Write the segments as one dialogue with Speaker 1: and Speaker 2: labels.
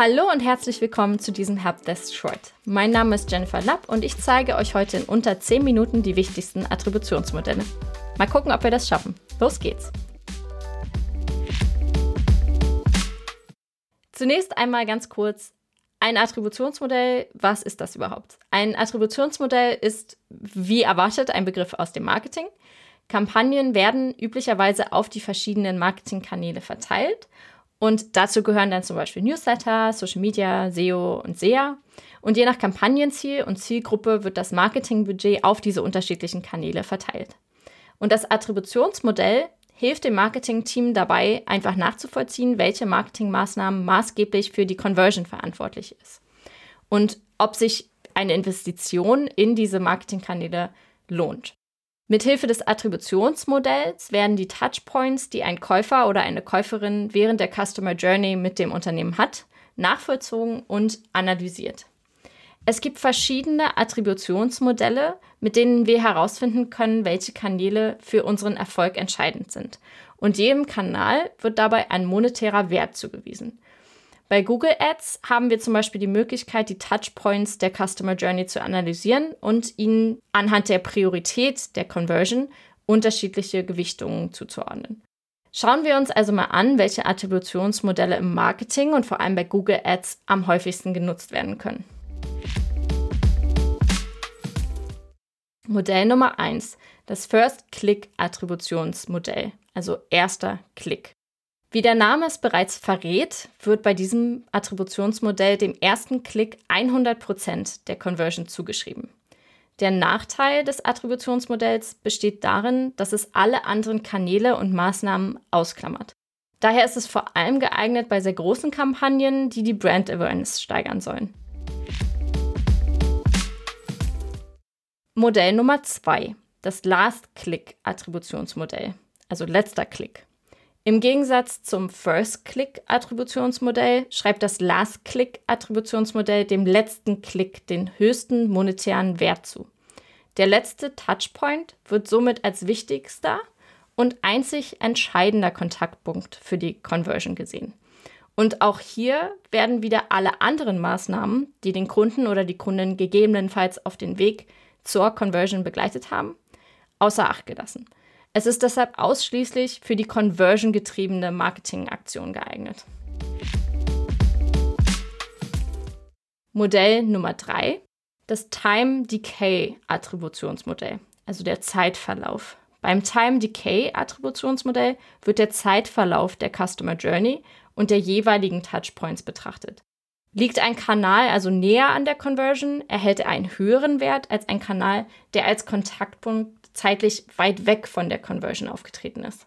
Speaker 1: Hallo und herzlich willkommen zu diesem Helpdesk Short. Mein Name ist Jennifer Lapp und ich zeige euch heute in unter 10 Minuten die wichtigsten Attributionsmodelle. Mal gucken, ob wir das schaffen. Los geht's! Zunächst einmal ganz kurz ein Attributionsmodell, was ist das überhaupt? Ein Attributionsmodell ist, wie erwartet, ein Begriff aus dem Marketing. Kampagnen werden üblicherweise auf die verschiedenen Marketingkanäle verteilt und dazu gehören dann zum Beispiel Newsletter, Social Media, SEO und SEA. Und je nach Kampagnenziel und Zielgruppe wird das Marketingbudget auf diese unterschiedlichen Kanäle verteilt. Und das Attributionsmodell hilft dem Marketingteam dabei, einfach nachzuvollziehen, welche Marketingmaßnahmen maßgeblich für die Conversion verantwortlich ist. Und ob sich eine Investition in diese Marketingkanäle lohnt. Mithilfe des Attributionsmodells werden die Touchpoints, die ein Käufer oder eine Käuferin während der Customer Journey mit dem Unternehmen hat, nachvollzogen und analysiert. Es gibt verschiedene Attributionsmodelle, mit denen wir herausfinden können, welche Kanäle für unseren Erfolg entscheidend sind. Und jedem Kanal wird dabei ein monetärer Wert zugewiesen. Bei Google Ads haben wir zum Beispiel die Möglichkeit, die Touchpoints der Customer Journey zu analysieren und ihnen anhand der Priorität der Conversion unterschiedliche Gewichtungen zuzuordnen. Schauen wir uns also mal an, welche Attributionsmodelle im Marketing und vor allem bei Google Ads am häufigsten genutzt werden können. Modell Nummer 1, das First-Click-Attributionsmodell, also erster Klick. Wie der Name es bereits verrät, wird bei diesem Attributionsmodell dem ersten Klick 100% der Conversion zugeschrieben. Der Nachteil des Attributionsmodells besteht darin, dass es alle anderen Kanäle und Maßnahmen ausklammert. Daher ist es vor allem geeignet bei sehr großen Kampagnen, die die Brand Awareness steigern sollen. Modell Nummer 2, das Last-Click-Attributionsmodell, also letzter Klick. Im Gegensatz zum First-Click-Attributionsmodell schreibt das Last-Click-Attributionsmodell dem letzten Klick den höchsten monetären Wert zu. Der letzte Touchpoint wird somit als wichtigster und einzig entscheidender Kontaktpunkt für die Conversion gesehen. Und auch hier werden wieder alle anderen Maßnahmen, die den Kunden oder die Kundin gegebenenfalls auf den Weg zur Conversion begleitet haben, außer Acht gelassen. Es ist deshalb ausschließlich für die conversion-getriebene Marketingaktion geeignet. Modell Nummer 3, das Time Decay Attributionsmodell, also der Zeitverlauf. Beim Time Decay Attributionsmodell wird der Zeitverlauf der Customer Journey und der jeweiligen Touchpoints betrachtet. Liegt ein Kanal also näher an der Conversion, erhält er einen höheren Wert als ein Kanal, der als Kontaktpunkt zeitlich weit weg von der Conversion aufgetreten ist.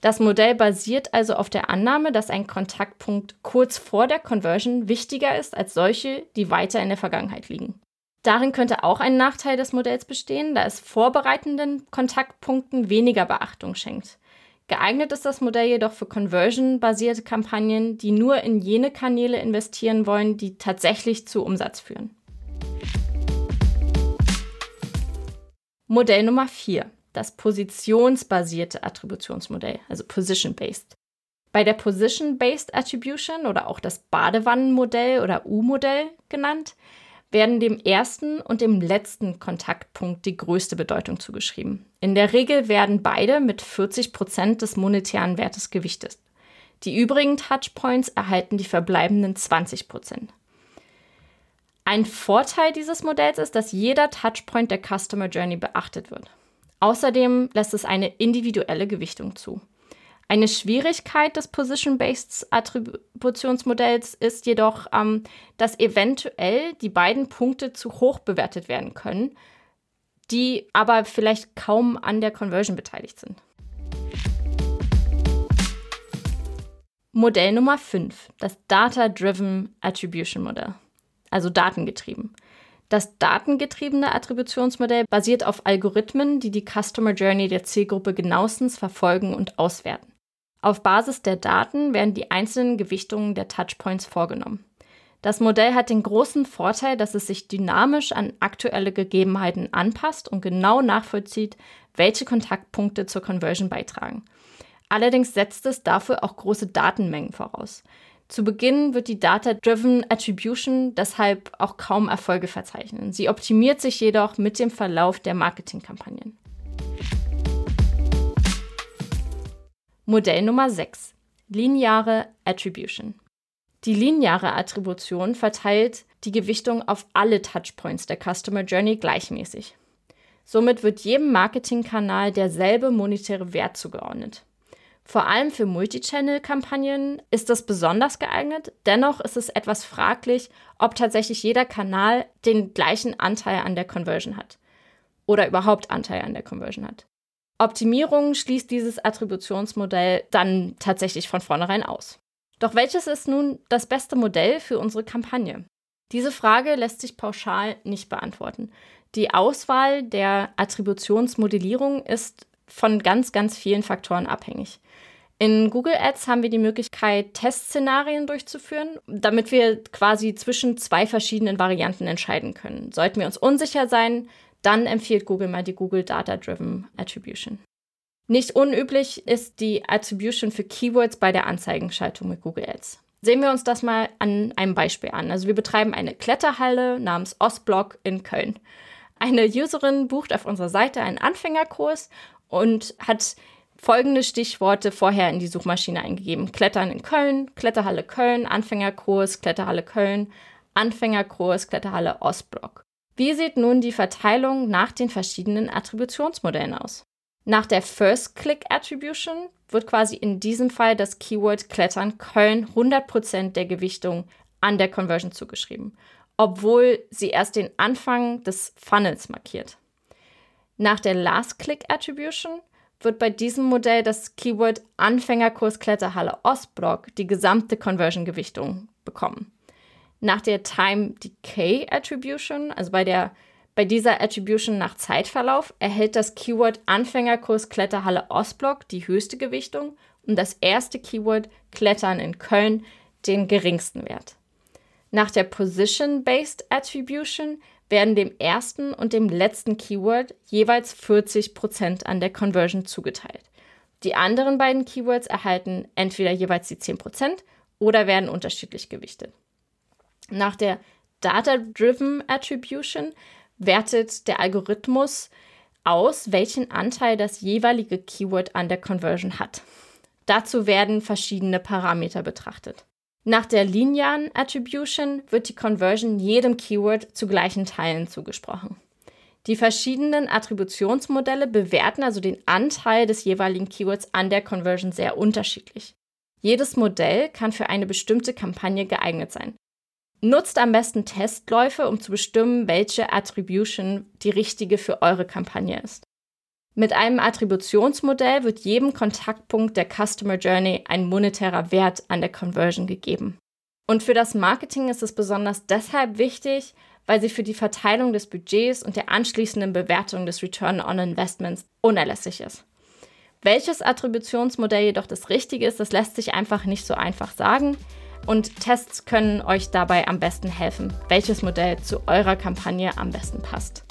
Speaker 1: Das Modell basiert also auf der Annahme, dass ein Kontaktpunkt kurz vor der Conversion wichtiger ist als solche, die weiter in der Vergangenheit liegen. Darin könnte auch ein Nachteil des Modells bestehen, da es vorbereitenden Kontaktpunkten weniger Beachtung schenkt. Geeignet ist das Modell jedoch für conversion-basierte Kampagnen, die nur in jene Kanäle investieren wollen, die tatsächlich zu Umsatz führen. Modell Nummer 4, das positionsbasierte Attributionsmodell, also Position-Based. Bei der Position-Based Attribution oder auch das Badewannenmodell oder U-Modell genannt, werden dem ersten und dem letzten Kontaktpunkt die größte Bedeutung zugeschrieben. In der Regel werden beide mit 40 Prozent des monetären Wertes gewichtet. Die übrigen Touchpoints erhalten die verbleibenden 20 Prozent. Ein Vorteil dieses Modells ist, dass jeder Touchpoint der Customer Journey beachtet wird. Außerdem lässt es eine individuelle Gewichtung zu. Eine Schwierigkeit des Position-Based Attributionsmodells ist jedoch, ähm, dass eventuell die beiden Punkte zu hoch bewertet werden können, die aber vielleicht kaum an der Conversion beteiligt sind. Modell Nummer 5, das Data-Driven Attribution Modell also datengetrieben. Das datengetriebene Attributionsmodell basiert auf Algorithmen, die die Customer Journey der Zielgruppe genauestens verfolgen und auswerten. Auf Basis der Daten werden die einzelnen Gewichtungen der Touchpoints vorgenommen. Das Modell hat den großen Vorteil, dass es sich dynamisch an aktuelle Gegebenheiten anpasst und genau nachvollzieht, welche Kontaktpunkte zur Conversion beitragen. Allerdings setzt es dafür auch große Datenmengen voraus. Zu Beginn wird die Data-Driven Attribution deshalb auch kaum Erfolge verzeichnen. Sie optimiert sich jedoch mit dem Verlauf der Marketingkampagnen. Modell Nummer 6. Lineare Attribution. Die lineare Attribution verteilt die Gewichtung auf alle Touchpoints der Customer Journey gleichmäßig. Somit wird jedem Marketingkanal derselbe monetäre Wert zugeordnet. Vor allem für Multichannel-Kampagnen ist das besonders geeignet. Dennoch ist es etwas fraglich, ob tatsächlich jeder Kanal den gleichen Anteil an der Conversion hat oder überhaupt Anteil an der Conversion hat. Optimierung schließt dieses Attributionsmodell dann tatsächlich von vornherein aus. Doch welches ist nun das beste Modell für unsere Kampagne? Diese Frage lässt sich pauschal nicht beantworten. Die Auswahl der Attributionsmodellierung ist von ganz, ganz vielen Faktoren abhängig. In Google Ads haben wir die Möglichkeit, Testszenarien durchzuführen, damit wir quasi zwischen zwei verschiedenen Varianten entscheiden können. Sollten wir uns unsicher sein, dann empfiehlt Google mal die Google Data Driven Attribution. Nicht unüblich ist die Attribution für Keywords bei der Anzeigenschaltung mit Google Ads. Sehen wir uns das mal an einem Beispiel an. Also wir betreiben eine Kletterhalle namens Ostblock in Köln. Eine Userin bucht auf unserer Seite einen Anfängerkurs und hat folgende Stichworte vorher in die Suchmaschine eingegeben. Klettern in Köln, Kletterhalle Köln, Anfängerkurs, Kletterhalle Köln, Anfängerkurs, Kletterhalle Ostblock. Wie sieht nun die Verteilung nach den verschiedenen Attributionsmodellen aus? Nach der First Click Attribution wird quasi in diesem Fall das Keyword Klettern Köln 100% der Gewichtung an der Conversion zugeschrieben, obwohl sie erst den Anfang des Funnels markiert. Nach der Last Click Attribution wird bei diesem Modell das Keyword Anfängerkurs Kletterhalle Ostblock die gesamte Conversion-Gewichtung bekommen. Nach der Time Decay Attribution, also bei, der, bei dieser Attribution nach Zeitverlauf, erhält das Keyword Anfängerkurs Kletterhalle Ostblock die höchste Gewichtung und das erste Keyword Klettern in Köln den geringsten Wert. Nach der Position-Based Attribution werden dem ersten und dem letzten Keyword jeweils 40% an der Conversion zugeteilt. Die anderen beiden Keywords erhalten entweder jeweils die 10% oder werden unterschiedlich gewichtet. Nach der Data-Driven Attribution wertet der Algorithmus aus, welchen Anteil das jeweilige Keyword an der Conversion hat. Dazu werden verschiedene Parameter betrachtet. Nach der linearen Attribution wird die Conversion jedem Keyword zu gleichen Teilen zugesprochen. Die verschiedenen Attributionsmodelle bewerten also den Anteil des jeweiligen Keywords an der Conversion sehr unterschiedlich. Jedes Modell kann für eine bestimmte Kampagne geeignet sein. Nutzt am besten Testläufe, um zu bestimmen, welche Attribution die richtige für eure Kampagne ist. Mit einem Attributionsmodell wird jedem Kontaktpunkt der Customer Journey ein monetärer Wert an der Conversion gegeben. Und für das Marketing ist es besonders deshalb wichtig, weil sie für die Verteilung des Budgets und der anschließenden Bewertung des Return on Investments unerlässlich ist. Welches Attributionsmodell jedoch das richtige ist, das lässt sich einfach nicht so einfach sagen. Und Tests können euch dabei am besten helfen, welches Modell zu eurer Kampagne am besten passt.